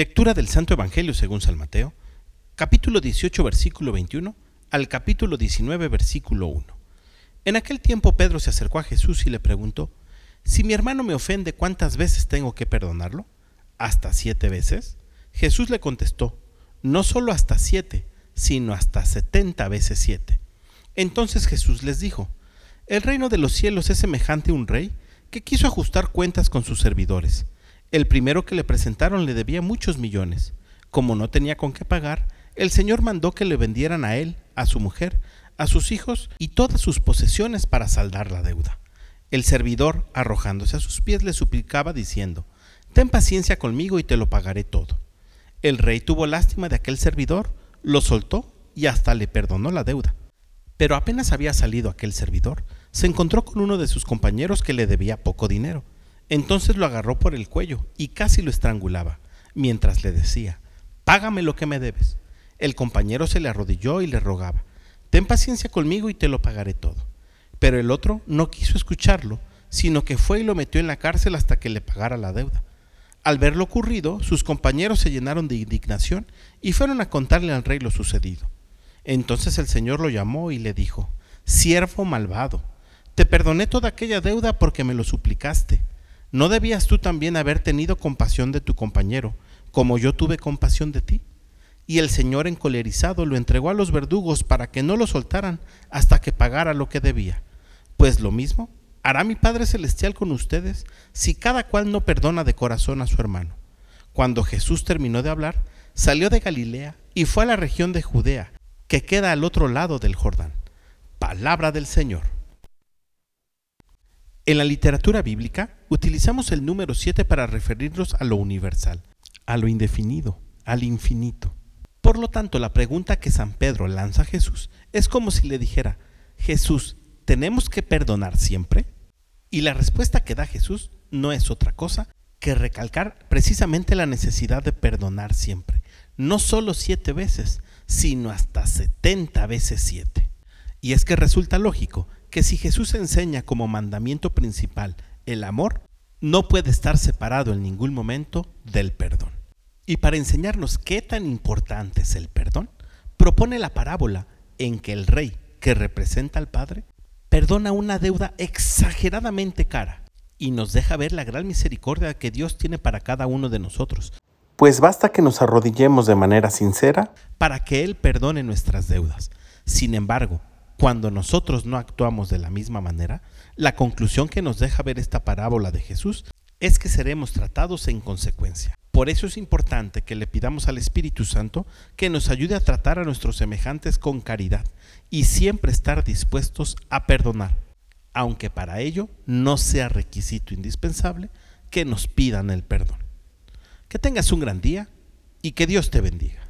Lectura del Santo Evangelio según San Mateo, capítulo 18, versículo 21 al capítulo 19, versículo 1. En aquel tiempo Pedro se acercó a Jesús y le preguntó, Si mi hermano me ofende, ¿cuántas veces tengo que perdonarlo? ¿Hasta siete veces? Jesús le contestó, No solo hasta siete, sino hasta setenta veces siete. Entonces Jesús les dijo, El reino de los cielos es semejante a un rey que quiso ajustar cuentas con sus servidores. El primero que le presentaron le debía muchos millones. Como no tenía con qué pagar, el Señor mandó que le vendieran a él, a su mujer, a sus hijos y todas sus posesiones para saldar la deuda. El servidor, arrojándose a sus pies, le suplicaba diciendo, Ten paciencia conmigo y te lo pagaré todo. El rey tuvo lástima de aquel servidor, lo soltó y hasta le perdonó la deuda. Pero apenas había salido aquel servidor, se encontró con uno de sus compañeros que le debía poco dinero entonces lo agarró por el cuello y casi lo estrangulaba, mientras le decía, Págame lo que me debes. El compañero se le arrodilló y le rogaba, Ten paciencia conmigo y te lo pagaré todo. Pero el otro no quiso escucharlo, sino que fue y lo metió en la cárcel hasta que le pagara la deuda. Al ver lo ocurrido, sus compañeros se llenaron de indignación y fueron a contarle al rey lo sucedido. Entonces el Señor lo llamó y le dijo, Siervo malvado, te perdoné toda aquella deuda porque me lo suplicaste. ¿No debías tú también haber tenido compasión de tu compañero, como yo tuve compasión de ti? Y el Señor encolerizado lo entregó a los verdugos para que no lo soltaran hasta que pagara lo que debía. Pues lo mismo hará mi Padre Celestial con ustedes si cada cual no perdona de corazón a su hermano. Cuando Jesús terminó de hablar, salió de Galilea y fue a la región de Judea, que queda al otro lado del Jordán. Palabra del Señor. En la literatura bíblica utilizamos el número 7 para referirnos a lo universal, a lo indefinido, al infinito. Por lo tanto, la pregunta que San Pedro lanza a Jesús es como si le dijera, Jesús, ¿tenemos que perdonar siempre? Y la respuesta que da Jesús no es otra cosa que recalcar precisamente la necesidad de perdonar siempre, no solo siete veces, sino hasta setenta veces siete. Y es que resulta lógico que si Jesús enseña como mandamiento principal el amor, no puede estar separado en ningún momento del perdón. Y para enseñarnos qué tan importante es el perdón, propone la parábola en que el rey, que representa al Padre, perdona una deuda exageradamente cara y nos deja ver la gran misericordia que Dios tiene para cada uno de nosotros. Pues basta que nos arrodillemos de manera sincera para que Él perdone nuestras deudas. Sin embargo, cuando nosotros no actuamos de la misma manera, la conclusión que nos deja ver esta parábola de Jesús es que seremos tratados en consecuencia. Por eso es importante que le pidamos al Espíritu Santo que nos ayude a tratar a nuestros semejantes con caridad y siempre estar dispuestos a perdonar, aunque para ello no sea requisito indispensable que nos pidan el perdón. Que tengas un gran día y que Dios te bendiga.